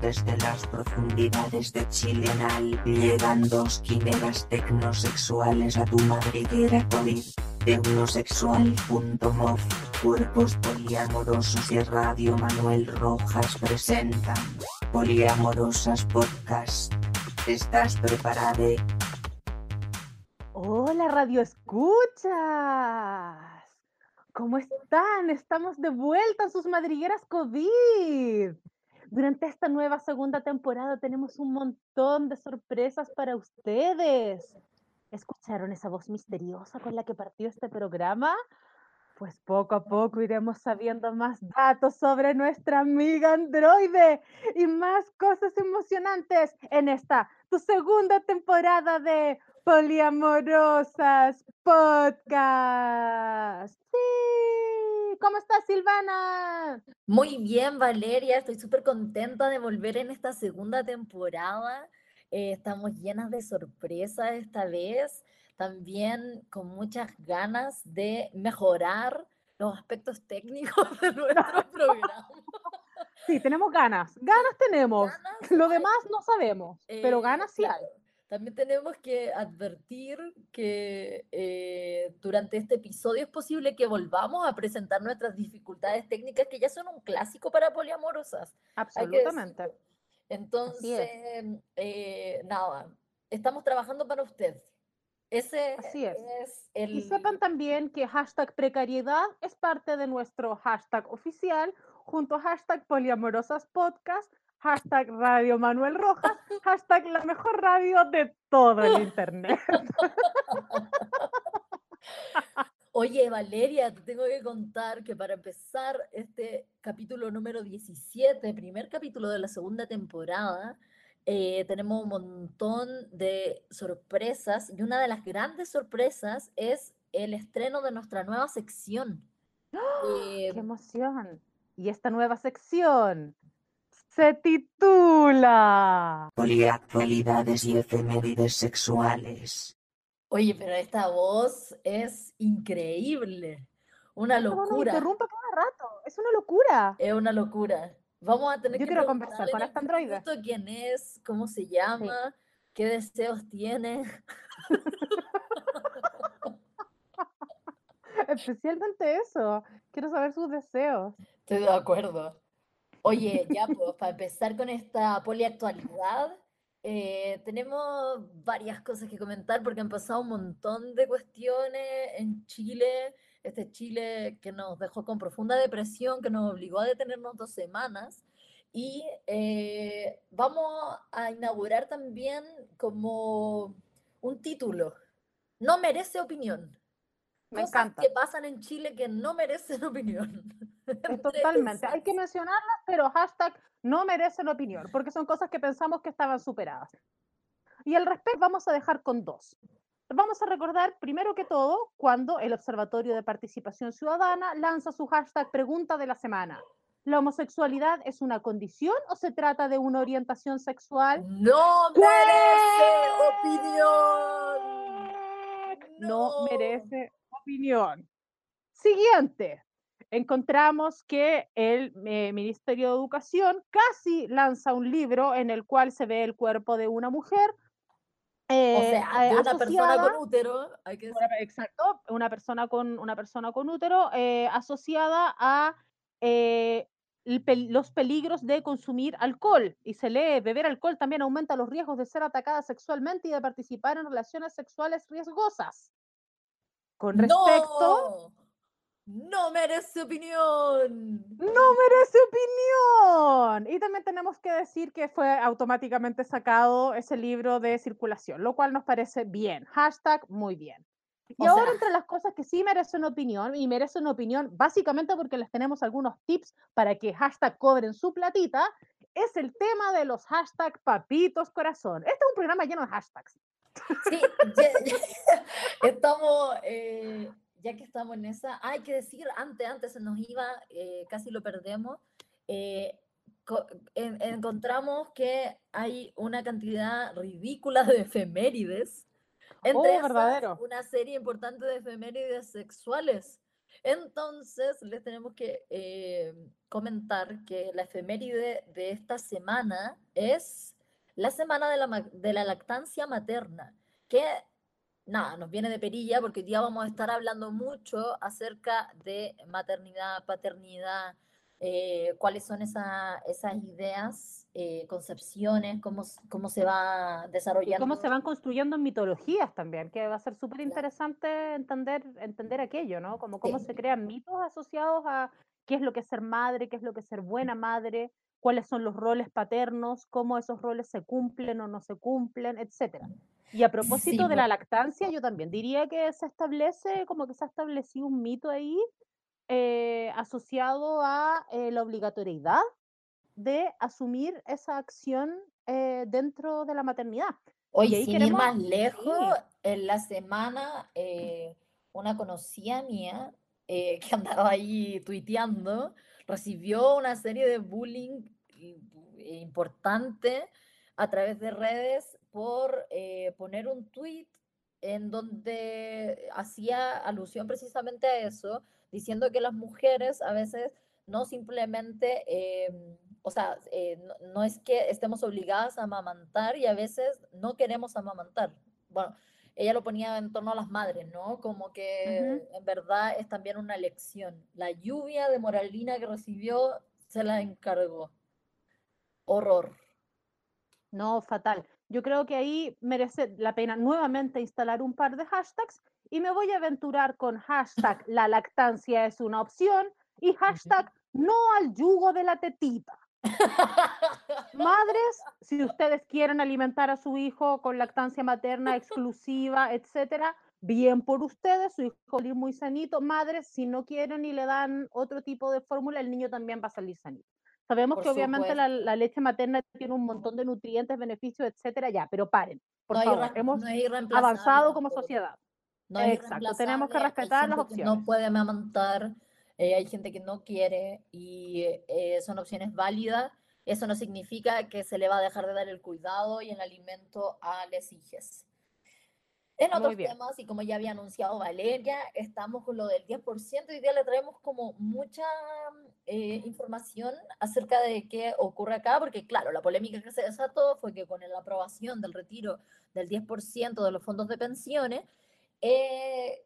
Desde las profundidades de Chilenal llegan dos quimeras tecnosexuales a tu madriguera COVID. Tecnosexual.mov Cuerpos poliamorosos y Radio Manuel Rojas presentan Poliamorosas Podcast. ¿Estás preparado? Hola Radio Escuchas. ¿Cómo están? Estamos de vuelta en sus madrigueras COVID. Durante esta nueva segunda temporada tenemos un montón de sorpresas para ustedes. ¿Escucharon esa voz misteriosa con la que partió este programa? Pues poco a poco iremos sabiendo más datos sobre nuestra amiga androide y más cosas emocionantes en esta, tu segunda temporada de Poliamorosas Podcast. Sí, ¿cómo estás Silvana? Muy bien, Valeria, estoy súper contenta de volver en esta segunda temporada. Eh, estamos llenas de sorpresas esta vez, también con muchas ganas de mejorar los aspectos técnicos de nuestro programa. Sí, tenemos ganas, ganas tenemos. Ganas Lo hay. demás no sabemos, pero Eh, ganas sí hay. También tenemos que advertir que eh, durante este episodio es posible que volvamos a presentar nuestras dificultades técnicas que ya son un clásico para poliamorosas. Absolutamente. Entonces, eh, nada, estamos trabajando para usted. Ese Así es. el... Y sepan también que hashtag precariedad es parte de nuestro hashtag oficial, junto a hashtag poliamorosas podcast, hashtag Radio Manuel Rojas, hashtag la mejor radio de todo el internet. Oye, Valeria, te tengo que contar que para empezar este capítulo número 17, primer capítulo de la segunda temporada, eh, tenemos un montón de sorpresas y una de las grandes sorpresas es el estreno de nuestra nueva sección. Eh, ¡Qué emoción! Y esta nueva sección se titula Poliactualidades y efemérides sexuales. oye, pero esta voz es increíble, una No, no, no, locura, interrumpa cada rato, es una locura. es una locura. Vamos a tener Yo que quiero conversar preguntarle con esta androide. quién es, cómo se llama, qué deseos tiene. Especialmente eso, quiero saber sus deseos. Estoy de acuerdo. Oye, ya pues, para empezar con esta poliactualidad, eh, tenemos varias cosas que comentar porque han pasado un montón de cuestiones en Chile, este Chile que nos dejó con profunda depresión, que nos obligó a detenernos dos semanas. Y eh, vamos a inaugurar también como un título, No merece opinión. Me Cosas encanta. que pasan en Chile que no merecen opinión. Totalmente. Hay que mencionarlas, pero hashtag no merecen opinión, porque son cosas que pensamos que estaban superadas. Y al respecto vamos a dejar con dos. Vamos a recordar, primero que todo, cuando el Observatorio de Participación Ciudadana lanza su hashtag pregunta de la semana. ¿La homosexualidad es una condición o se trata de una orientación sexual? No merece opinión. No merece opinión. Siguiente. Encontramos que el eh, Ministerio de Educación casi lanza un libro en el cual se ve el cuerpo de una mujer. O eh, sea, eh, de una persona con útero, hay que decir. exacto, una persona con, una persona con útero eh, asociada a eh, pel- los peligros de consumir alcohol. Y se lee, beber alcohol también aumenta los riesgos de ser atacada sexualmente y de participar en relaciones sexuales riesgosas. Con respecto... ¡No! ¡No merece opinión! ¡No merece opinión! Y también tenemos que decir que fue automáticamente sacado ese libro de circulación, lo cual nos parece bien. Hashtag muy bien. Y O ahora sea- entre las cosas que sí merecen opinión, y merecen opinión básicamente porque les tenemos algunos tips para que hashtag cobren su platita, es el tema de los hashtag papitos corazón. Este es un programa lleno de hashtags. Sí, ya- ya- estamos, eh, ya que estamos en esa, hay que decir, antes, antes se nos iba, eh, casi lo perdemos, eh, co- en- encontramos que hay una cantidad ridícula de efemérides, entre Oh, esas, verdadero. una serie importante de efemérides sexuales. Entonces, les tenemos que eh, comentar que la efeméride de esta semana es la semana de la, de la lactancia materna, que nada, nos viene de perilla porque hoy día vamos a estar hablando mucho acerca de maternidad, paternidad, eh, cuáles son esa, esas ideas, eh, concepciones, cómo, cómo se va desarrollando. cómo se van construyendo en mitologías también, que va a ser súper interesante entender, entender aquello, ¿no? Como cómo se crean mitos asociados a qué es lo que es ser madre, qué es lo que es ser buena madre, cuáles son los roles paternos, cómo esos roles se cumplen o no se cumplen, etcétera. Y a propósito de la lactancia, yo también diría que se establece, como que se ha establecido un mito ahí eh, asociado a eh, la obligatoriedad de asumir esa acción eh, dentro de la maternidad. Oye, sin ir más lejos, en la semana una conocida mía que andaba ahí tuiteando recibió una serie de bullying importante a través de redes por poner un tweet en donde hacía alusión precisamente a eso, diciendo que las mujeres a veces no simplemente, em, o sea, eh, no, es que estemos obligadas a amamantar y a veces no queremos amamantar. Bueno, ella lo ponía en torno a las madres, ¿no? Como que en verdad es también una lección. La lluvia de moralina que recibió se la encargó. Horror. No, fatal. Yo creo que ahí merece la pena nuevamente instalar un par de hashtags y me voy a aventurar con hashtag la lactancia es una opción y hashtag no al yugo de la tetita. Madres, si ustedes quieren alimentar a su hijo con lactancia materna exclusiva, etcétera, bien por ustedes, su hijo es muy sanito. Madres, si no quieren y le dan otro tipo de fórmula, el niño también va a salir sanito. Sabemos que obviamente la, leche materna tiene un montón de nutrientes, beneficios, etcétera, ya, pero paren, por favor, hemos avanzado como sociedad. No Exacto, tenemos que respetar las opciones. no puede amamantar, eh, hay gente que no quiere y eh, son opciones válidas. Eso no significa que se le va a dejar de dar el cuidado y el alimento a las hijas. En otros temas, y como ya había anunciado Valeria, estamos con lo del 10%. y Hoy día le traemos como mucha eh, información acerca de qué ocurre acá, porque claro, la polémica que se desató fue que con la aprobación del retiro del 10% de los fondos de pensiones, eh,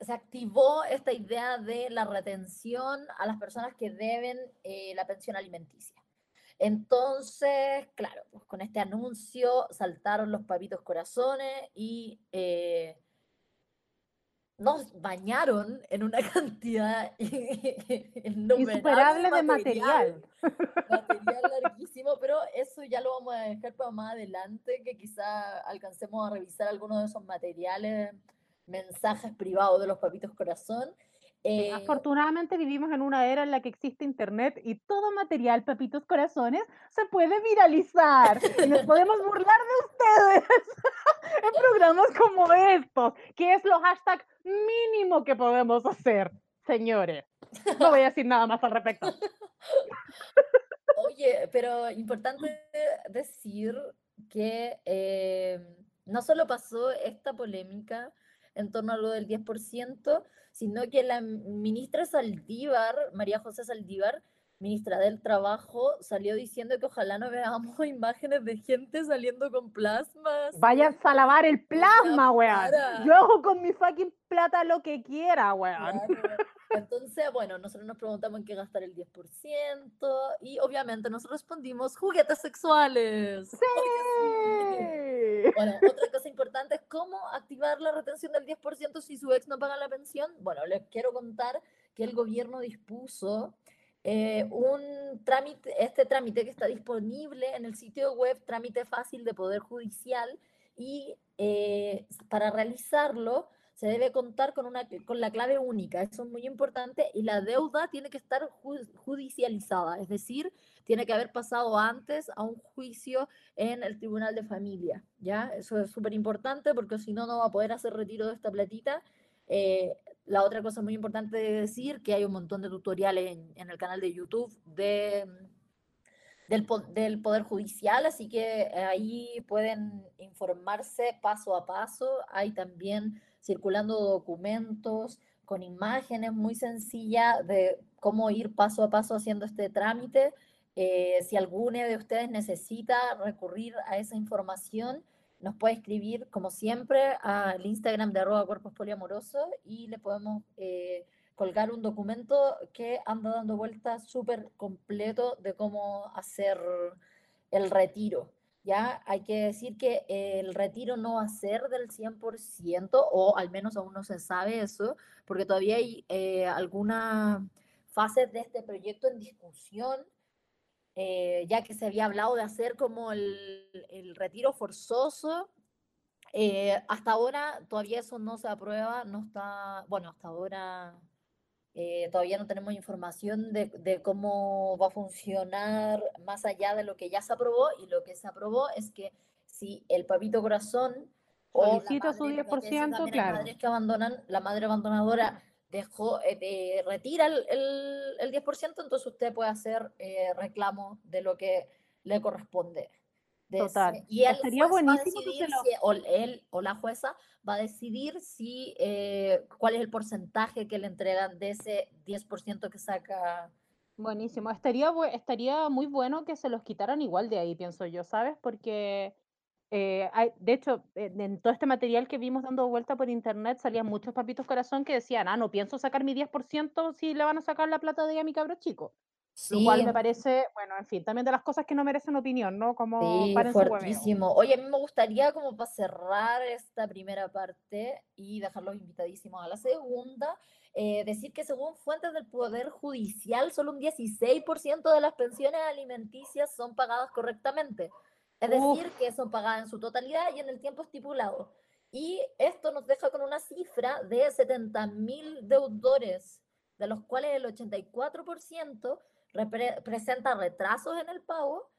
se activó esta idea de la retención a las personas que deben eh, la pensión alimenticia. Entonces, claro, pues con este anuncio saltaron los papitos corazones y eh, nos bañaron en una cantidad insuperable de material. Material larguísimo, pero eso ya lo vamos a dejar para más adelante, que quizá alcancemos a revisar algunos de esos materiales, mensajes privados de los papitos corazón. Eh, afortunadamente vivimos en una era en la que existe internet y todo material, papitos corazones, se puede viralizar y nos podemos burlar de ustedes en programas como estos, que es lo hashtag mínimo que podemos hacer, señores. No voy a decir nada más al respecto. Oye, pero importante decir que eh, no solo pasó esta polémica en torno a lo del 10%, sino que la ministra Saldívar, María José Saldívar, ministra del Trabajo, salió diciendo que ojalá no veamos imágenes de gente saliendo con plasmas. Vayan a lavar el plasma, weón. Yo hago con mi fucking plata lo que quiera, weón. Entonces, bueno, nosotros nos preguntamos en qué gastar el 10% y obviamente nos respondimos juguetes sexuales. ¡Sí! Bueno, otra cosa importante es cómo activar la retención del 10% si su ex no paga la pensión. Bueno, les quiero contar que el gobierno dispuso eh, un trámite, este trámite que está disponible en el sitio web Trámite Fácil de Poder Judicial y eh, para realizarlo se debe contar con, una, con la clave única, eso es muy importante, y la deuda tiene que estar judicializada, es decir, tiene que haber pasado antes a un juicio en el Tribunal de Familia, ¿ya? Eso es súper importante porque si no, no va a poder hacer retiro de esta platita. Eh, la otra cosa muy importante de decir, que hay un montón de tutoriales en, en el canal de YouTube de, del, del, Poder Judicial, así que ahí pueden informarse paso a paso. Hay también circulando documentos con imágenes muy sencilla de cómo ir paso a paso haciendo este trámite. Eh, si alguno de ustedes necesita recurrir a esa información, nos puede escribir, como siempre, al Instagram de arroba cuerpos poliamorosos y le podemos eh, colgar un documento que anda dando vueltas súper completo de cómo hacer el retiro. Ya hay que decir que el retiro no va a ser del 100%, o al menos aún no se sabe eso, porque todavía hay eh, algunas fases de este proyecto en discusión, eh, ya que se había hablado de hacer como el, el retiro forzoso. Eh, hasta ahora todavía eso no se aprueba, no está, bueno, hasta ahora eh, todavía no tenemos información de, de, cómo va a funcionar más allá de lo que ya se aprobó y lo que se aprobó es que si el papito corazón solicita su 10%, claro. Madres que abandonan, la madre abandonadora dejó, eh, retira el, el, el, 10%, entonces usted puede hacer eh, reclamo de lo que le corresponde. Total. y él sería buenísimo si, o él o la jueza va a decidir si eh, cuál es el porcentaje que le entregan de ese 10% que saca. Buenísimo. Estaría, estaría muy bueno que se los quitaran igual de ahí, pienso yo, ¿sabes? Porque eh, hay, de hecho, en todo este material que vimos dando vuelta por internet salían muchos papitos corazón que decían, ah, no pienso sacar mi 10% si le van a sacar la plata de a mi cabro chico. Sí. Lo cual me parece, bueno, en fin, también de las cosas que no merecen opinión, ¿no? Como sí, fuertísimo. Oye, a mí me gustaría como para cerrar esta primera parte y dejarlos invitadísimos a la segunda, eh, decir que según fuentes del Poder Judicial, solo un 16% de las pensiones alimenticias son pagadas correctamente. Es Uf. decir, que son pagadas en su totalidad y en el tiempo estipulado. Y esto nos deja con una cifra de 70 mil deudores, de los cuales el 84% presenta retrasos en el pago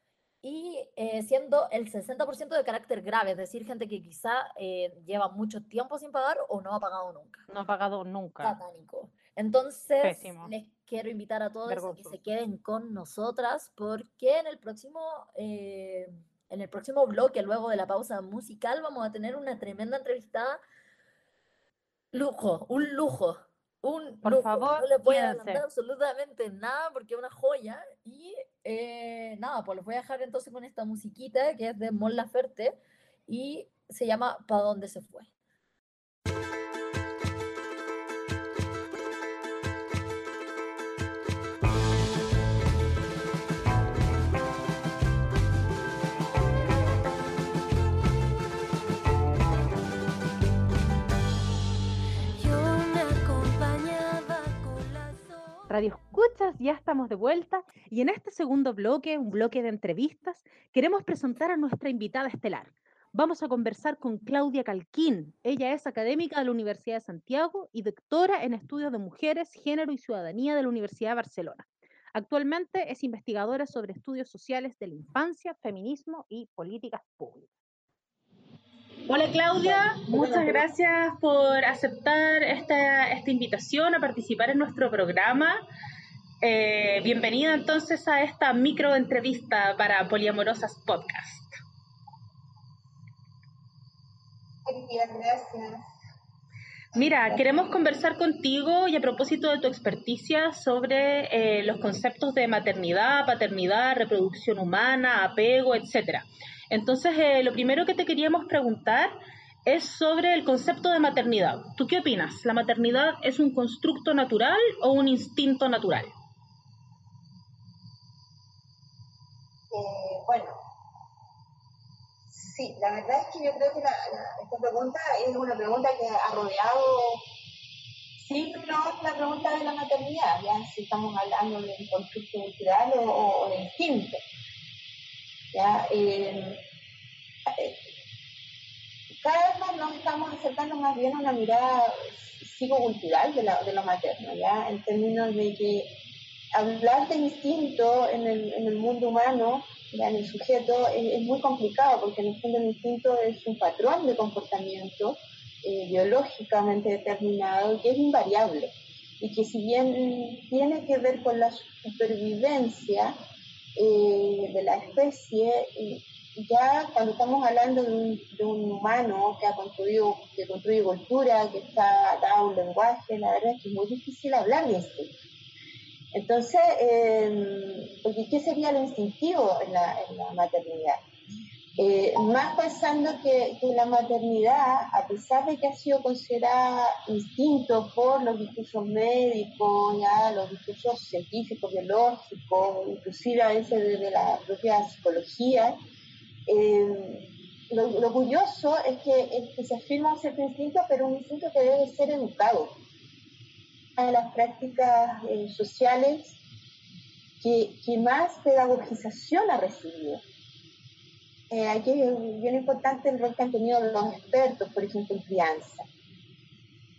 y eh, siendo el 60% de carácter grave, es decir, gente que quizá eh, lleva mucho tiempo sin pagar o no ha pagado nunca. No ha pagado nunca. Satánico. Entonces, Pésimo. les quiero invitar a todos a que se queden con nosotras porque en el próximo... Eh, en el próximo bloque, luego de la pausa musical, vamos a tener una tremenda entrevistada. Lujo, un lujo. Un Por lujo. favor, no le voy a adelantar absolutamente nada porque es una joya. Y eh, nada, pues los voy a dejar entonces con esta musiquita que es de Mon Laferte y se llama ¿Pa dónde se fue? Radio Escuchas, ya estamos de vuelta y en este segundo bloque, un bloque de entrevistas, queremos presentar a nuestra invitada estelar. Vamos a conversar con Claudia Calquín. Ella es académica de la Universidad de Santiago y doctora en estudios de mujeres, género y ciudadanía de la Universidad de Barcelona. Actualmente es investigadora sobre estudios sociales de la infancia, feminismo y políticas públicas. Hola Claudia, muchas gracias por aceptar esta, esta invitación a participar en nuestro programa. Eh, bienvenida entonces a esta micro entrevista para Poliamorosas Podcast. Gracias. Mira, queremos conversar contigo y a propósito de tu experticia sobre eh, los conceptos de maternidad, paternidad, reproducción humana, apego, etcétera. Entonces, eh, lo primero que te queríamos preguntar es sobre el concepto de maternidad. ¿Tú qué opinas? ¿La maternidad es un constructo natural o un instinto natural? Eh, bueno, sí, la verdad es que yo creo que la, esta pregunta es una pregunta que ha rodeado siempre no la pregunta de la maternidad, ya si estamos hablando de un constructo cultural o, o de instinto. Eh, cada vez más nos estamos acercando más bien a una mirada psicocultural de, la, de lo materno, ¿ya? en términos de que hablar de instinto en el, mundo humano, en el sujeto, es, muy complicado porque en el fondo instinto es un patrón de comportamiento eh, biológicamente determinado que es invariable y que si bien tiene que ver con la supervivencia, eh, de la especie ya cuando estamos hablando de un, de un, humano que ha construido, que construye cultura, que está atado un lenguaje, la verdad es que es muy difícil hablar de esto. Entonces, eh, porque ¿qué sería lo instintivo en la, en la maternidad? Eh, más pensando que, la maternidad, a pesar de que ha sido considerada instinto por los discursos médicos, los discursos científicos, biológicos, inclusive a veces desde la propia psicología, eh, lo, lo, curioso es que, se afirma un cierto instinto, pero un instinto que debe ser educado a las prácticas eh, sociales que, más pedagogización ha recibido. Eh, aquí es bien importante el rol que han tenido los expertos, por ejemplo, en crianza.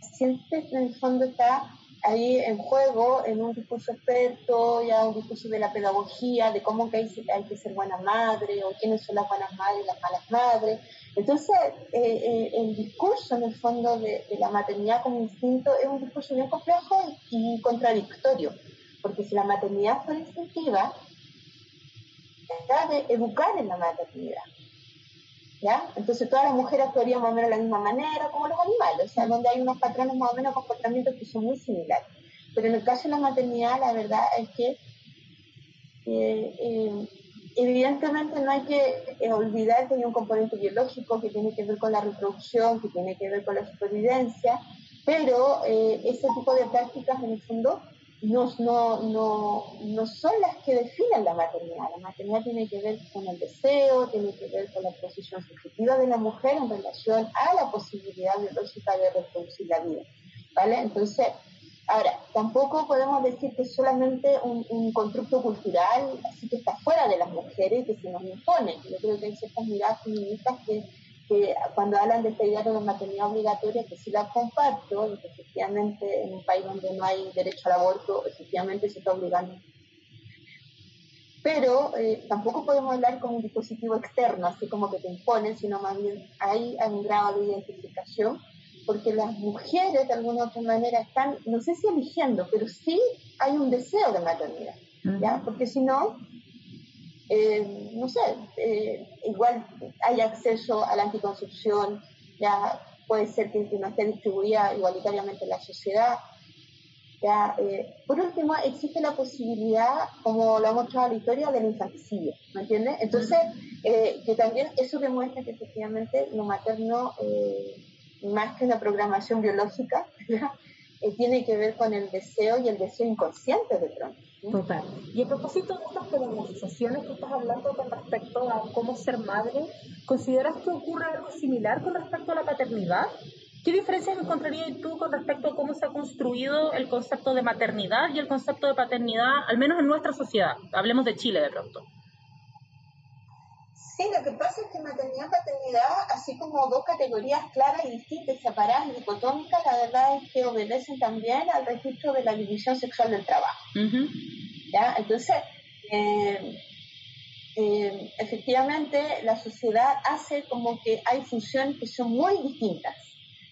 Siempre en el fondo está ahí en juego, en un discurso experto, ya un discurso de la pedagogía, de cómo que hay, que ser buena madre, o quiénes son las buenas madres y las malas madres. Entonces, eh, eh, el discurso en el fondo de, de, la maternidad como instinto es un discurso bien complejo y, y contradictorio, porque si la maternidad fuera instintiva, de educar en la maternidad. ¿Ya? Entonces todas las mujeres actuarían más o menos de la misma manera como los animales, o sea, donde hay unos patrones más o menos comportamientos que son muy similares. Pero en el caso de la maternidad, la verdad es que eh, eh, evidentemente no hay que eh, olvidar que hay un componente biológico que tiene que ver con la reproducción, que tiene que ver con la supervivencia, pero ese tipo de prácticas en el fondo no, no, no, no son las que definen la maternidad. La maternidad tiene que ver con el deseo, tiene que ver con la posición subjetiva de la mujer en relación a la posibilidad biológica de reproducir la vida. ¿Vale? Entonces, ahora, tampoco podemos decir que es solamente un, un constructo cultural, así que está fuera de las mujeres, que se nos impone. Yo creo que hay ciertas miradas feministas que que cuando hablan de esta idea de la maternidad obligatoria, que sí la comparto, y que efectivamente en un país donde no hay derecho al aborto, efectivamente se está obligando. Pero eh, tampoco podemos hablar como un dispositivo externo, así como que te imponen, sino más bien hay, hay un grado de identificación, porque las mujeres de alguna otra manera están, no sé si eligiendo, pero sí hay un deseo de maternidad, ¿ya? Porque si no, eh, no sé, eh, igual hay acceso a la anticoncepción, ya puede ser que, no esté distribuida igualitariamente en la sociedad. Ya, eh, por último, existe la posibilidad, como lo ha mostrado la historia, del infanticidio, ¿me entiendes? Entonces, eh, que también eso demuestra que efectivamente lo materno, más que una programación biológica, tiene que ver con el deseo y el deseo inconsciente de pronto. Total. Y a propósito de estas pedagogizaciones que estás hablando con respecto a cómo ser madre, ¿consideras que ocurre algo similar con respecto a la paternidad? ¿Qué diferencias encontrarías tú con respecto a cómo se ha construido el concepto de maternidad y el concepto de paternidad, al menos en nuestra sociedad? Hablemos de Chile de pronto. Sí, lo que pasa es que maternidad y paternidad, así como dos categorías claras y distintas, separadas y dicotómicas, la verdad es que obedecen también al registro de la división sexual del trabajo. ¿Ya? Entonces, eh, eh, efectivamente, la sociedad hace como que hay funciones que son muy distintas,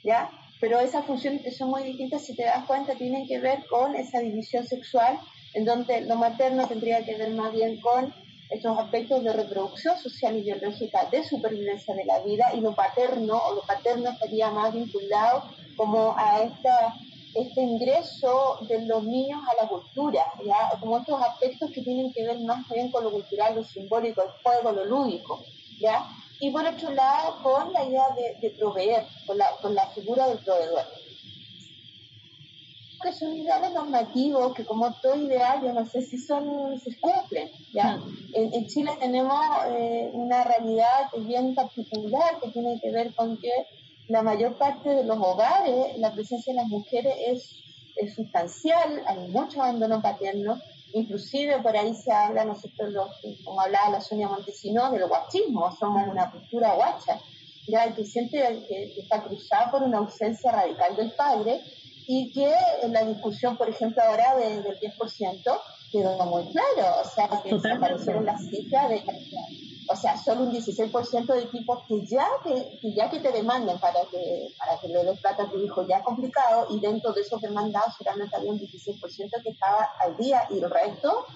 ¿ya? Pero esas funciones que son muy distintas, si te das cuenta, tienen que ver con esa división sexual, en donde lo materno tendría que ver más bien con estos aspectos de reproducción social y biológica, de supervivencia de la vida, y lo paterno, o lo paterno estaría más vinculado como a esta, este ingreso de los niños a la cultura, ¿ya? como estos aspectos que tienen que ver más bien con lo cultural, lo simbólico, el juego, lo lúdico, ¿ya? y por otro lado con la idea de, de proveer, con la, con la figura del proveedor que son ideales normativos que como todo ideal yo no sé si son se cumplen ya en, en, Chile tenemos eh, una realidad bien particular que tiene que ver con que la mayor parte de los hogares la presencia de las mujeres es, es sustancial hay mucho abandono paterno inclusive por ahí se habla nosotros los, como hablaba la Sonia Montesino del guachismo somos una cultura guacha ya que siente que, que está cruzada por una ausencia radical del padre y que en la discusión, por ejemplo, ahora de, del 10% quedó muy claro, o sea, que desaparecieron las cifras de o sea, solo un 16% de equipos que ya que, que, ya que te demanden para que para que le des plata a tu hijo ya complicado y dentro de esos demandados solamente había un 16% que estaba al día y el resto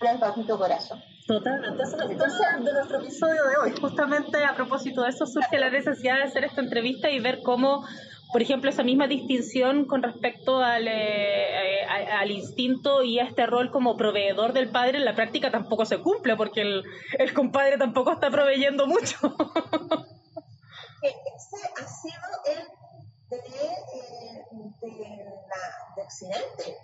era el papito corazón. Totalmente, eso es de nuestro episodio de hoy. Justamente a propósito de eso surge la necesidad de hacer esta entrevista y ver cómo, por ejemplo, esa misma distinción con respecto al, eh, al instinto y a este rol como proveedor del padre en la práctica tampoco se cumple, porque el, el compadre tampoco está proveyendo mucho. Ese ha sido el de, eh, de, la, de Occidente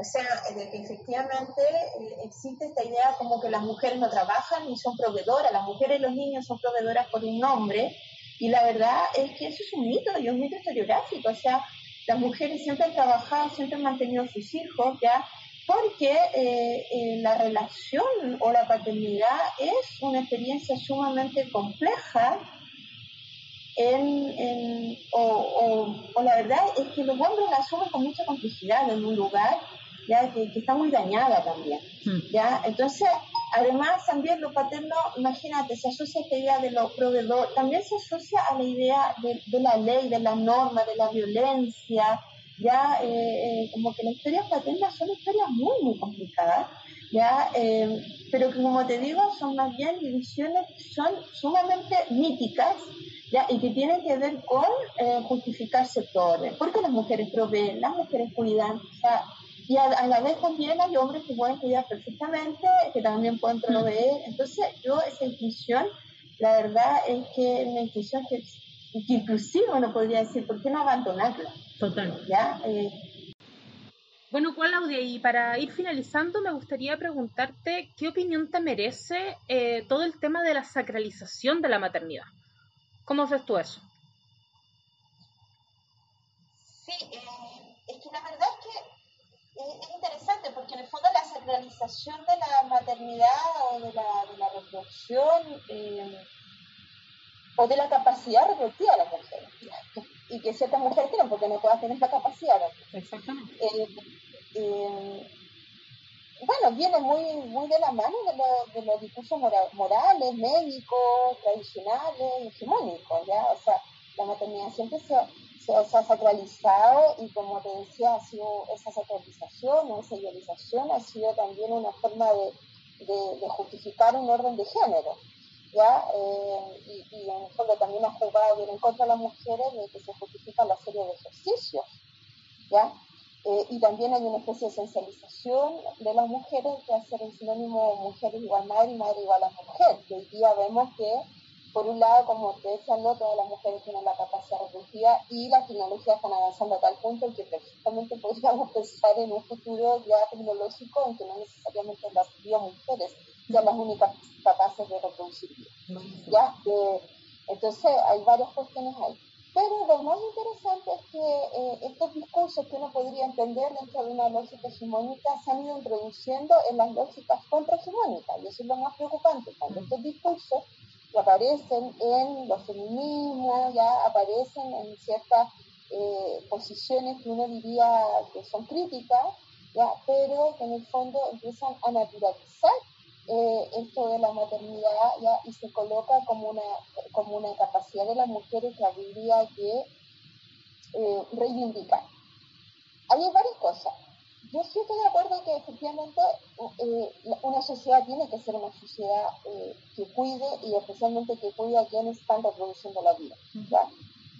o sea, de que efectivamente eh, existe esta idea como que las mujeres no trabajan ni son proveedoras, las mujeres y los niños son proveedoras por un nombre, y la verdad es que eso es un mito, y un mito historiográfico, o sea, las mujeres siempre han trabajado, siempre han mantenido a sus hijos, ¿ya? Porque eh, eh, la relación o la paternidad es una experiencia sumamente compleja en, o, o, la verdad es que los hombres la asumen con mucha complejidad en un lugar ¿ya? Que, está muy dañada también. Hmm. ¿ya? Entonces, además también lo paterno, imagínate, se asocia a esta idea de los proveedores, también se asocia a la idea de, la ley, de la norma, de la violencia, ya eh, eh, como que las historias paternas son historias muy, muy complicadas, ya, eh, pero que como te digo, son más bien divisiones son sumamente míticas, ¿ya? y que tienen que ver con justificar sectores, porque las mujeres proveen, las mujeres cuidan, o sea, y a, la vez también hay hombres que pueden cuidar perfectamente, que también pueden proveer. Entonces, yo esa intuición, la verdad es que una intuición que, inclusive uno podría decir, ¿por qué no abandonarla? Total. ¿Ya? Eh, bueno, Claudia, y para ir finalizando, me gustaría preguntarte qué opinión te merece eh, todo el tema de la sacralización de la maternidad. ¿Cómo ves tú eso? Sí, eh, es que la verdad es interesante porque en el fondo la sacralización de la maternidad o de la, de la reproducción eh, o de la capacidad reproductiva de las mujeres y que ciertas mujeres tienen porque no todas tienen la capacidad. Exactamente. Eh, eh, bueno, viene muy, muy de la mano de, los discursos morales, médicos, tradicionales, hegemónicos, ¿ya? O sea, la maternidad siempre se, se, ha sacralizado y como te decía, ha sido esa sacralización o esa idealización ha sido también una forma de, de, justificar un orden de género. ¿ya? Eh, y, y, en el fondo también ha jugado bien en contra de las mujeres de que se justifica la serie de ejercicios. ¿ya? Eh, y también hay una especie de esencialización de las mujeres que hace el sinónimo mujer igual madre y madre igual a mujer, que hoy día vemos que por un lado, como te decía, no todas las mujeres tienen la capacidad reproductiva y las tecnologías están avanzando a tal punto en que precisamente podríamos pensar en un futuro ya tecnológico en que no necesariamente las mujeres sean las únicas capaces de reproducir. ¿ya? Eh, entonces, hay varias cuestiones ahí. Pero lo más interesante es que eh, estos discursos que uno podría entender dentro de una lógica hegemónica se han ido introduciendo en las lógicas contrahegemónicas, y eso es lo más preocupante, cuando estos discursos aparecen en los feminismos, ya aparecen en ciertas eh, posiciones que uno diría que son críticas, ya, pero que en el fondo empiezan a naturalizar eh, esto de la maternidad ya, y se coloca como una, como una capacidad de las mujeres que habría que eh, reivindicar. Hay varias cosas yo sí estoy de acuerdo que efectivamente eh, una sociedad tiene que ser una sociedad eh, que cuide y especialmente que cuide a quienes están reproduciendo la vida.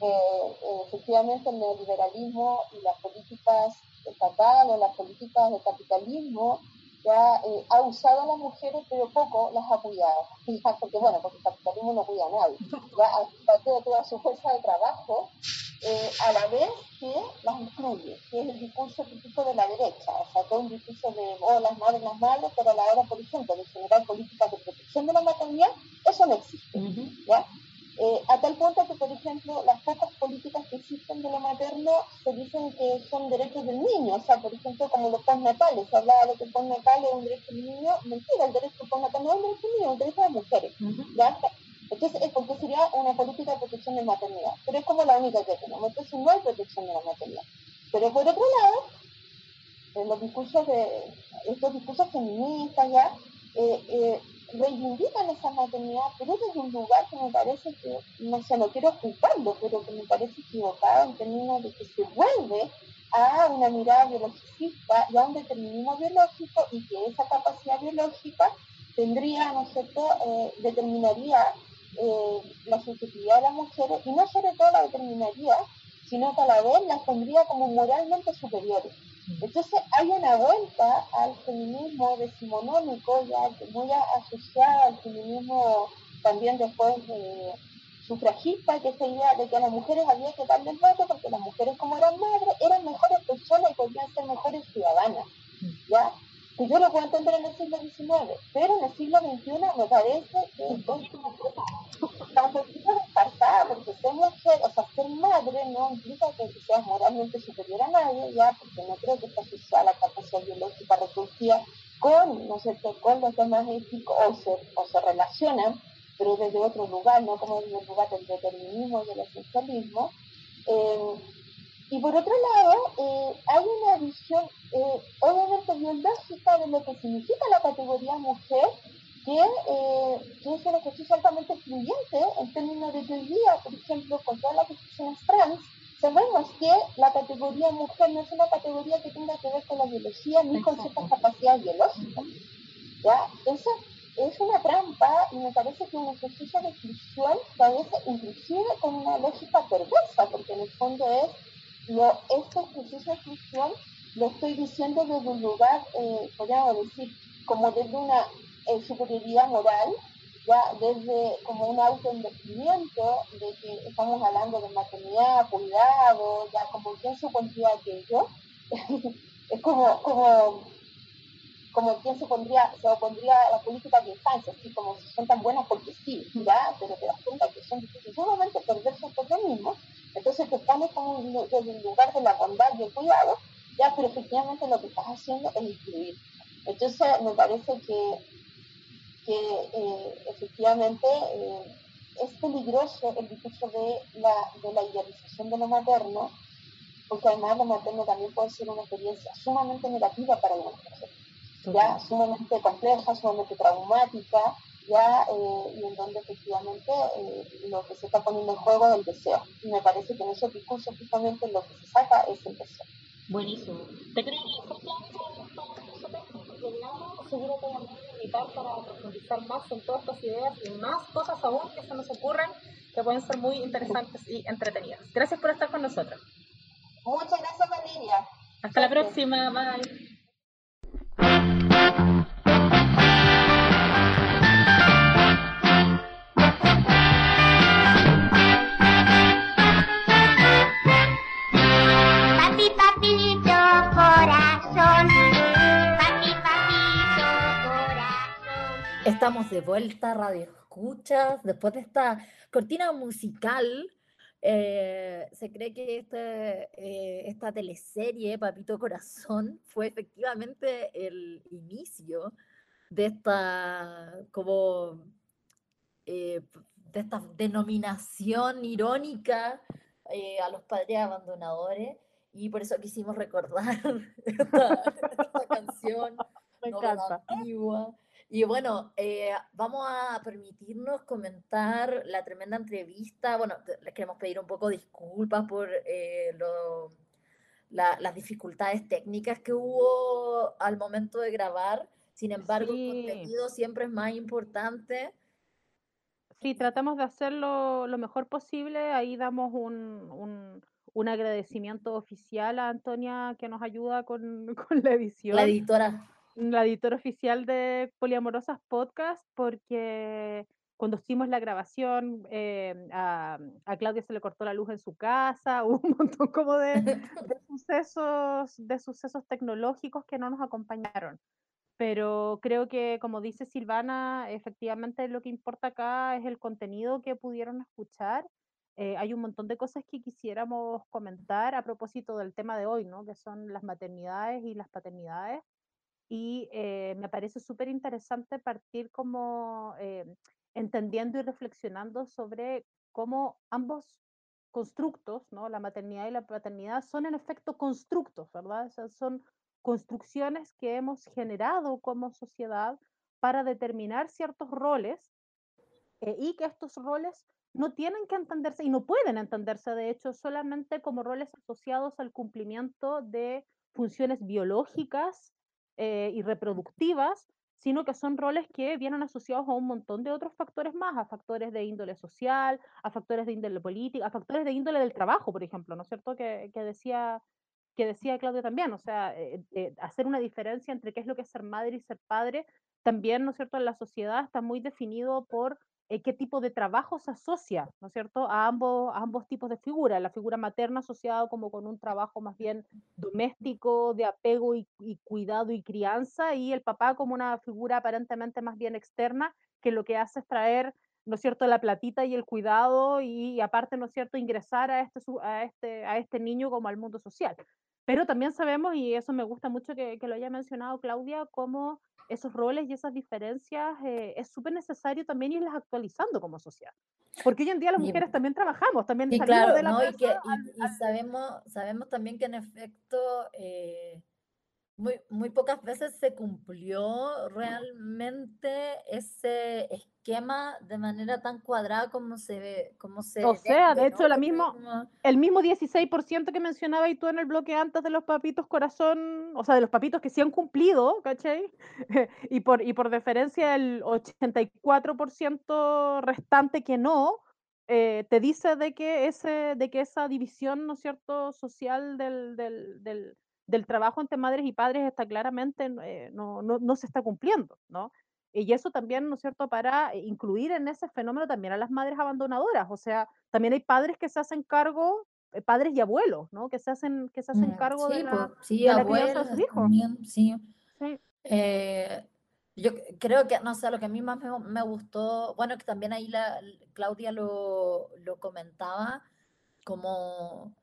Eh, efectivamente el neoliberalismo y las políticas estatales, las políticas de capitalismo, ya ha usado a las mujeres pero poco las ha cuidado. Porque bueno, porque el capitalismo no cuida a nadie. Ya ha toda su fuerza de trabajo eh, a la vez que las incluye, que es el discurso típico de la derecha, o sea, todo un discurso de oh, las madres, las madres, pero a la hora, por ejemplo, de generar políticas de protección de la maternidad, eso no existe. ¿ya? Eh, a tal punto que, por ejemplo, las pocas políticas que existen de lo materno se dicen que son derechos del niño, o sea, por ejemplo, como los postnatales, se hablaba de que el postnatal es un derecho del niño, mentira, el derecho postnatal no es un derecho del niño, es un derecho de las mujeres. ¿ya? Entonces, es porque sería una política de protección de maternidad, pero es como la única que tenemos. Entonces, no hay protección de la maternidad. Pero por otro lado, en los de estos discursos feministas ya eh, eh, reivindican esa maternidad, pero desde un lugar que me parece que, no sé, no quiero ocuparlo, pero que me parece equivocado en términos de que se vuelve a una mirada biologicista y a un determinismo biológico y que esa capacidad biológica tendría, ¿no es cierto?, eh, determinaría eh, la subjetividad de las mujeres y no sobre todo la determinaría, sino que a la vez las pondría como moralmente superiores. Entonces hay una vuelta al feminismo decimonónico, ya muy asociada al feminismo también después de sufragista, que esa idea de que a las mujeres había que darle el voto porque las mujeres como eran madres eran mejores personas y podían ser mejores ciudadanas. ¿ya? Que yo lo puedo entender en el siglo XIX, pero en el siglo XXI me parece que una cosa porque ser mujer, o sea, ser madre no implica que superior a nadie, ya, porque no creo que está asociada la capacidad biológica reproductiva con, ¿no sé, con los temas éticos o se, o se relacionan, pero desde otro lugar, no como el lugar del determinismo del esencialismo. Eh, y por otro lado, eh, hay una visión eh, obviamente biológica de lo que significa la categoría mujer, que, eh, que es un ejercicio altamente en términos de que hoy día, por ejemplo, con todas las discusiones trans, sabemos que la categoría mujer no es una categoría que tenga que ver con la biología ni con ciertas capacidades biológicas. ¿ya? Eso es una trampa y me parece que un ejercicio de exclusión que a veces inclusive con una lógica perversa, porque en el fondo es lo, este ejercicio de exclusión lo estoy diciendo desde un lugar, eh, podríamos decir, como desde una eh, superioridad moral, ya desde como un autoinvestimiento de que estamos hablando de maternidad, cuidado, ya como quién supondría aquello, es como, como, como quien supondría, se opondría a la política de infancia, así como son tan buenas porque sí, ya, pero te das cuenta que son sumamente perversos por lo mismo, entonces te pones como desde el lugar de la bondad y el cuidado, ya, pero efectivamente lo que estás haciendo es incluir. Entonces me parece que, que eh, efectivamente eh, es peligroso el discurso de la, de la idealización de lo materno, porque además lo materno también puede ser una experiencia sumamente negativa para una mujer, ya sumamente compleja, sumamente traumática, ya eh, y en donde efectivamente eh, lo que se está poniendo en juego es el deseo. Y me parece que en ese discurso justamente lo que se saca es el deseo. Buenísimo. Te creo que seguro a invitar para profundizar más en todas estas ideas y más cosas aún que se nos ocurran que pueden ser muy interesantes y entretenidas. Gracias por estar con nosotros. Muchas gracias, Valeria. Hasta la próxima. Bye. Estamos de vuelta, Radio Escuchas. Después de esta cortina musical, eh, se cree que este, eh, esta teleserie, Papito Corazón, fue efectivamente el inicio de esta, como, eh, de esta denominación irónica a los padres abandonadores. Y por eso quisimos recordar esta, canción Me encanta. antigua. Y bueno, eh, vamos a permitirnos comentar la tremenda entrevista. Bueno, les queremos pedir un poco disculpas por eh, lo, las dificultades técnicas que hubo al momento de grabar. Sin embargo, Sí. el contenido siempre es más importante. Sí, tratamos de hacerlo lo mejor posible. Ahí damos un, un, un agradecimiento oficial a Antonia que nos ayuda con, con la edición. La editora. La editora oficial de Poliamorosas Podcast, porque cuando hicimos la grabación, eh, a, a Claudia se le cortó la luz en su casa, hubo un montón como de, de sucesos, de sucesos tecnológicos que no nos acompañaron. Pero creo que, como dice Silvana, efectivamente lo que importa acá es el contenido que pudieron escuchar. Eh, hay un montón de cosas que quisiéramos comentar a propósito del tema de hoy, ¿no? que son las maternidades y las paternidades y eh, me parece súper interesante partir como eh, entendiendo y reflexionando sobre cómo ambos constructos, ¿no? la maternidad y la paternidad, son en efecto constructos, ¿verdad? O sea, son construcciones que hemos generado como sociedad para determinar ciertos roles eh, y que estos roles no tienen que entenderse y no pueden entenderse, de hecho, solamente como roles asociados al cumplimiento de funciones biológicas eh, y reproductivas, sino que son roles que vienen asociados a un montón de otros factores más, a factores de índole social, a factores de índole política, a factores de índole del trabajo, por ejemplo, ¿no es cierto? Que, que decía que decía Claudia también, o sea, eh, eh, hacer una diferencia entre qué es lo que es ser madre y ser padre, también, ¿no es cierto?, en la sociedad está muy definido por eh, qué tipo de trabajo se asocia, ¿no es cierto?, a ambos, tipos de figuras, la figura materna asociada como con un trabajo más bien doméstico, de apego y, y cuidado y crianza, y el papá como una figura aparentemente más bien externa, que lo que hace es traer ¿no es cierto?, la platita y el cuidado y, y aparte, ¿no es cierto?, ingresar a este, a, este, a este niño como al mundo social. Pero también sabemos, y eso me gusta mucho que, que lo haya mencionado Claudia, cómo esos roles y esas diferencias eh, es súper necesario también irlas actualizando como sociedad. Porque hoy en día las mujeres también trabajamos, también Sí, salimos claro, de la ¿no? Y, que, al- y, y sabemos, sabemos también que en efecto eh, muy, muy pocas veces se cumplió realmente ese esquema de manera tan cuadrada como se ve, como se O sea, vende, de hecho, ¿no? la mismo, Como- el mismo 16% que mencionabas y tú en el bloque antes de los papitos corazón, o sea, de los papitos que sí han cumplido, ¿cachai? y, por, y por deferencia el 84% restante que no, eh, te dice de que, ese, de que esa división, ¿no es cierto?, social del, del, del, del trabajo entre madres y padres está claramente, eh, no, no, no se está cumpliendo, ¿no? Y eso también, ¿no es cierto?, para incluir en ese fenómeno también a las madres abandonadoras. O sea, también hay padres que se hacen cargo, eh, padres y abuelos, ¿no? Que se hacen, que se hacen Mm, cargo de Sí, la, pues, sí, de la crianza de sus hijos. también, sí. Sí. Eh, yo creo que, no sé, lo que a mí más me, me gustó, bueno, que también ahí la, Claudia lo, lo comentaba, como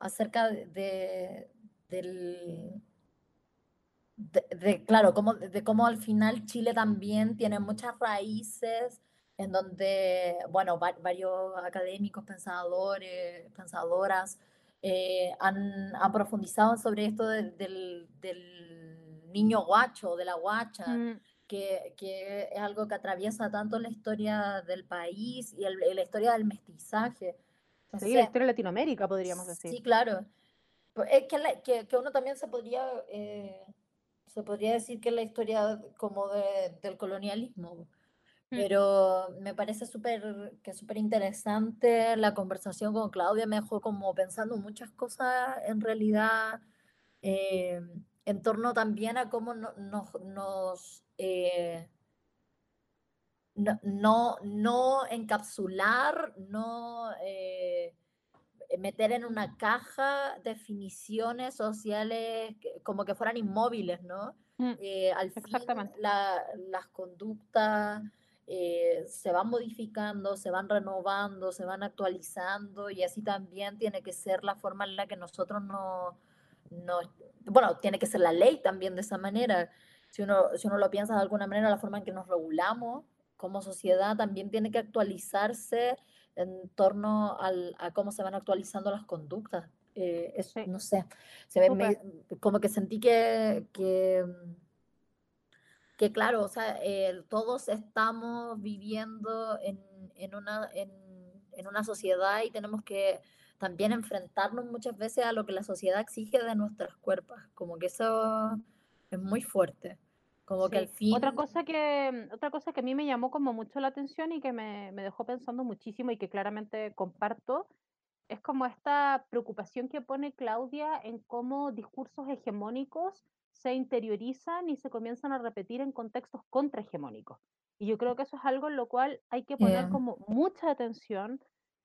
acerca de, de- del, de, de- claro, como, de cómo al final Chile también tiene muchas raíces en donde, bueno, va- varios académicos, pensadores, pensadoras eh, han, han profundizado sobre esto de- del, del niño guacho, de la guacha, Mm, que, que es algo que atraviesa tanto la historia del país y el- la historia del mestizaje. No sí, la historia de Latinoamérica, podríamos decir. Sí, claro. Pues Es que, la- que, que uno también se podría, eh, se podría decir que es la historia como de- del colonialismo, Mm. pero me parece súper que súper interesante la conversación con Claudia, me dejó como pensando muchas cosas en realidad eh, en torno también a cómo no- nos eh, no, no, no encapsular, no eh, meter en una caja definiciones sociales que- como que fueran inmóviles, ¿no? Mm, Eh, al fin Exactamente. la- las conductas eh, se van modificando, se van renovando, se van actualizando y así también tiene que ser la forma en la que nosotros no, no bueno, tiene que ser la ley también de esa manera. Si uno, si uno lo piensa de alguna manera, la forma en que nos regulamos como sociedad también tiene que actualizarse en torno al- a cómo se van actualizando las conductas. Eh, es- Sí, no sé, se ve, me- como que sentí que, que, que claro, o sea, eh, todos estamos viviendo en, en una, en, en una sociedad y tenemos que también enfrentarnos muchas veces a lo que la sociedad exige de nuestros cuerpos, como que eso es muy fuerte, como que al Sí. Otra fin... cosa que, otra cosa que a mí me llamó como mucho la atención y que me, me dejó pensando muchísimo y que claramente comparto, es como esta preocupación que pone Claudia en cómo discursos hegemónicos se interiorizan y se comienzan a repetir en contextos contrahegemónicos. Y yo creo que eso es algo en lo cual hay que poner eh, como mucha atención,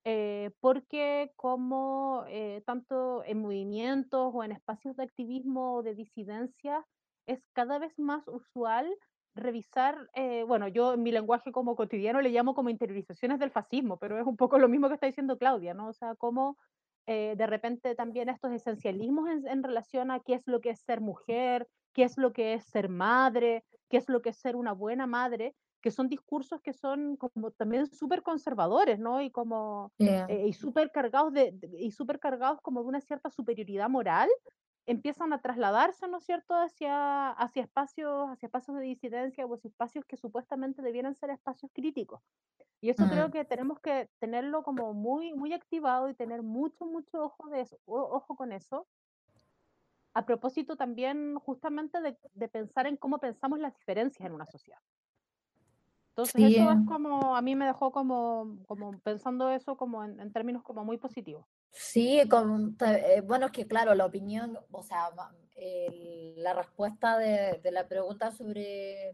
eh, porque como eh, tanto en movimientos o en espacios de activismo o de disidencia, es cada vez más usual revisar, eh, bueno, yo en mi lenguaje como cotidiano le llamo como interiorizaciones del fascismo, pero es un poco lo mismo que está diciendo Claudia, ¿no? O sea, cómo eh, de repente también estos esencialismos en, en relación a qué es lo que es ser mujer, qué es lo que es ser madre, qué es lo que es ser una buena madre, que son discursos que son como también súper conservadores, ¿no? Y como eh, eh, y súper cargados de, de- y súper cargados como de una cierta superioridad moral empiezan a trasladarse, ¿no es cierto?, hacia, hacia espacios, hacia espacios de disidencia o hacia espacios que supuestamente debieran ser espacios críticos. Y eso creo mm, que tenemos que tenerlo como muy, muy activado y tener mucho, mucho ojo de eso, ojo con eso, a propósito también justamente de, de pensar en cómo pensamos las diferencias en una sociedad. Entonces Sí, eso es como, a mí me dejó como, como pensando eso como en, en términos como muy positivos. Sí, con- eh, bueno, es que claro, la opinión, o sea, la respuesta de, de la pregunta sobre,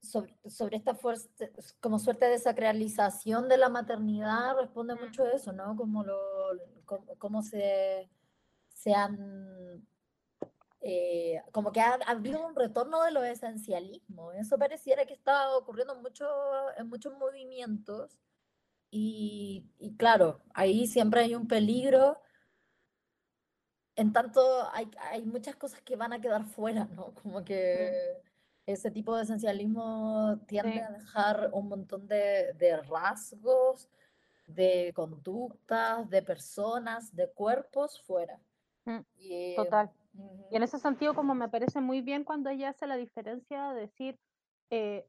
sobre, sobre esta fuerte, como suerte de sacralización de la maternidad responde mucho a eso, ¿no? Como lo, cómo, cómo se, se han, eh, como que ha, ha habido un retorno de los esencialismos. Eso pareciera que está ocurriendo mucho, en muchos movimientos. Y, y claro, ahí siempre hay un peligro. En tanto, hay, hay muchas cosas que van a quedar fuera, ¿no? Como que ese tipo de esencialismo tiende Sí. a dejar un montón de, de rasgos, de conductas, de personas, de cuerpos fuera. Mm, Y, Total. ujú, Y en ese sentido, como me parece muy bien cuando ella hace la diferencia de decir, eh,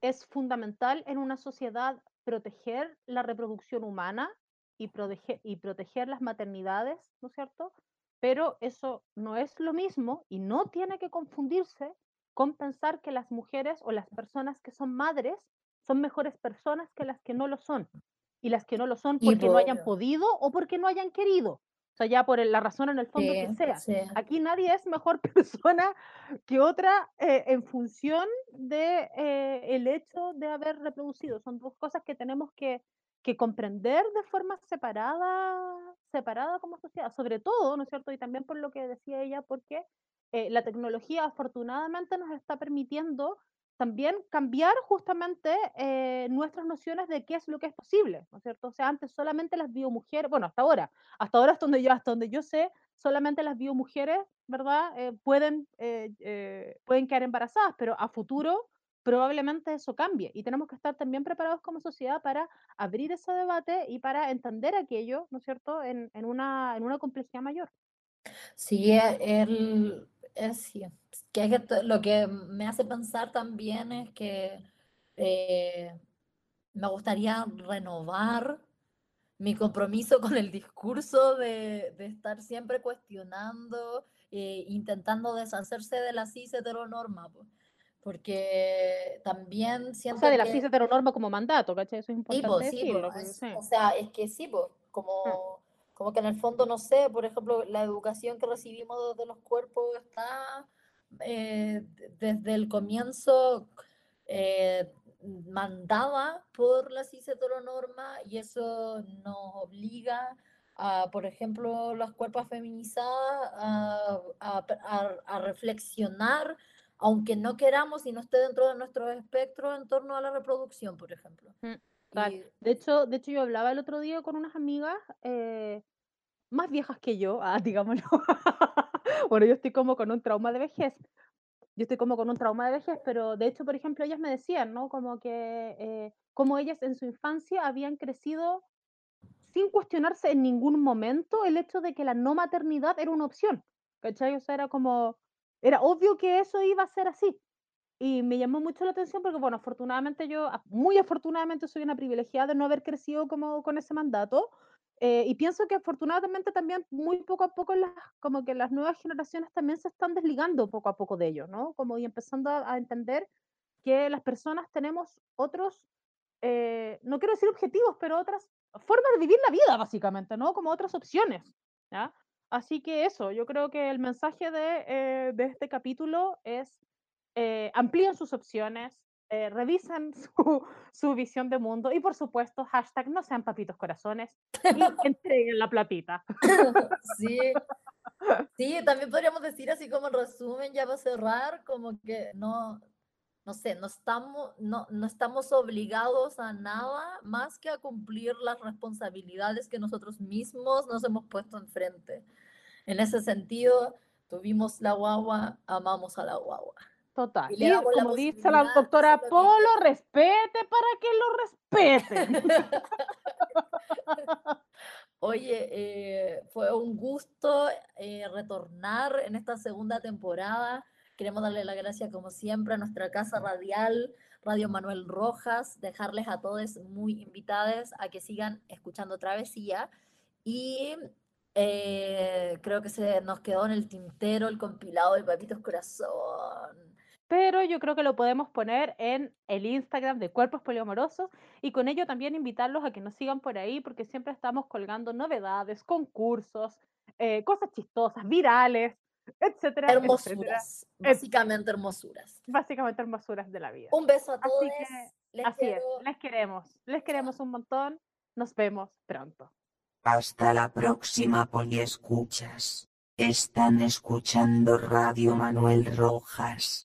es fundamental en una sociedad proteger la reproducción humana y, protege- y proteger las maternidades, ¿no es cierto? Pero eso no es lo mismo y no tiene que confundirse con pensar que las mujeres o las personas que son madres son mejores personas que las que no lo son. Y las que no lo son porque no hayan podido o porque no hayan querido. O sea, ya por la razón en el fondo que Sí, sea. sí. Aquí nadie es mejor persona que otra eh, en función de eh, el hecho de haber reproducido. Son dos cosas que tenemos que, que comprender de forma separada, separada como sociedad, sobre todo, ¿no es cierto? Y también por lo que decía ella, porque eh, la tecnología afortunadamente nos está permitiendo también cambiar justamente eh, nuestras nociones de qué es lo que es posible, ¿no es cierto? O sea, antes solamente las biomujeres, bueno, hasta ahora, hasta ahora hasta donde yo, hasta donde yo sé, solamente las biomujeres, ¿verdad? Eh, pueden, eh, eh, pueden quedar embarazadas, pero a futuro probablemente eso cambie y tenemos que estar también preparados como sociedad para abrir ese debate y para entender aquello, ¿no es cierto?, en, en una, en una complejidad mayor. Sí, e- el, sí, que hay que lo que me hace pensar también es que eh, me gustaría renovar mi compromiso con el discurso de, de estar siempre cuestionando, e intentando deshacerse de la cis heteronorma, po, porque también O siento sea, de la que... cis heteronorma como mandato, ¿cachai? Eso es Sí, importante po, sí, po, decirlo. porque es- sí. o sea, es que sí, po, Mm. como, como que en el fondo, no sé, por ejemplo, la educación que recibimos de los cuerpos está eh, de- desde el comienzo eh, mandada por la cis heteronorma y eso nos obliga a, por ejemplo, las cuerpos feminizadas a, a- a- a reflexionar, aunque no queramos y no esté dentro de nuestro espectro en torno a la reproducción, por ejemplo. Mm, Total. Y, De hecho, de hecho, yo hablaba el otro día con unas amigas eh, más viejas que yo, ah, digámoslo. bueno, yo estoy como con un trauma de vejez. Yo estoy como con un trauma de vejez, pero de hecho, por ejemplo, ellas me decían, ¿no? Como que, eh, como ellas en su infancia habían crecido sin cuestionarse en ningún momento el hecho de que la no maternidad era una opción, ¿cachai? O sea, era como, era obvio que eso iba a ser así. Y me llamó mucho la atención porque, bueno, afortunadamente yo, muy afortunadamente soy una privilegiada de no haber crecido como con ese mandato. eh, y pienso que afortunadamente también muy poco a poco las, como que las nuevas generaciones también se están desligando poco a poco de ello, ¿no? Como y empezando a, a entender que las personas tenemos otros, eh, no quiero decir objetivos, pero otras formas de vivir la vida, básicamente, ¿no? Como otras opciones, ¿ya? Así que eso, yo creo que el mensaje de, eh, de este capítulo es eh, amplíen sus opciones, eh, revisen su, su visión de mundo y por supuesto, hashtag no sean papitos corazones y entreguen la platita. sí, sí, también podríamos decir así como en resumen, ya para cerrar, como que no, no sé, no estamos, no, no estamos obligados a nada más que a cumplir las responsabilidades que nosotros mismos nos hemos puesto enfrente. En ese sentido, tuvimos la guagua, amamos a la guagua. Total. Y la como dice la doctora que Polo, respete para que lo respeten. Oye, eh, fue un gusto eh, retornar en esta segunda temporada. Queremos darle las gracias, como siempre, a nuestra casa radial, Radio Manuel Rojas, dejarles a todos muy invitados a que sigan escuchando Travesía. Y Eh, creo que se nos quedó en el tintero el compilado de Papitos Corazón. Pero yo creo que lo podemos poner en el Instagram de Cuerpos Poliamorosos y con ello también invitarlos a que nos sigan por ahí porque siempre estamos colgando novedades, concursos, eh, cosas chistosas, virales, etcétera, etcétera. Hermosuras, básicamente hermosuras. Básicamente hermosuras de la vida. Un beso a Así todos. que, les Así es, les queremos, les queremos un montón. Nos vemos pronto. Hasta la próxima poliescuchas. Están escuchando Radio Manuel Rojas.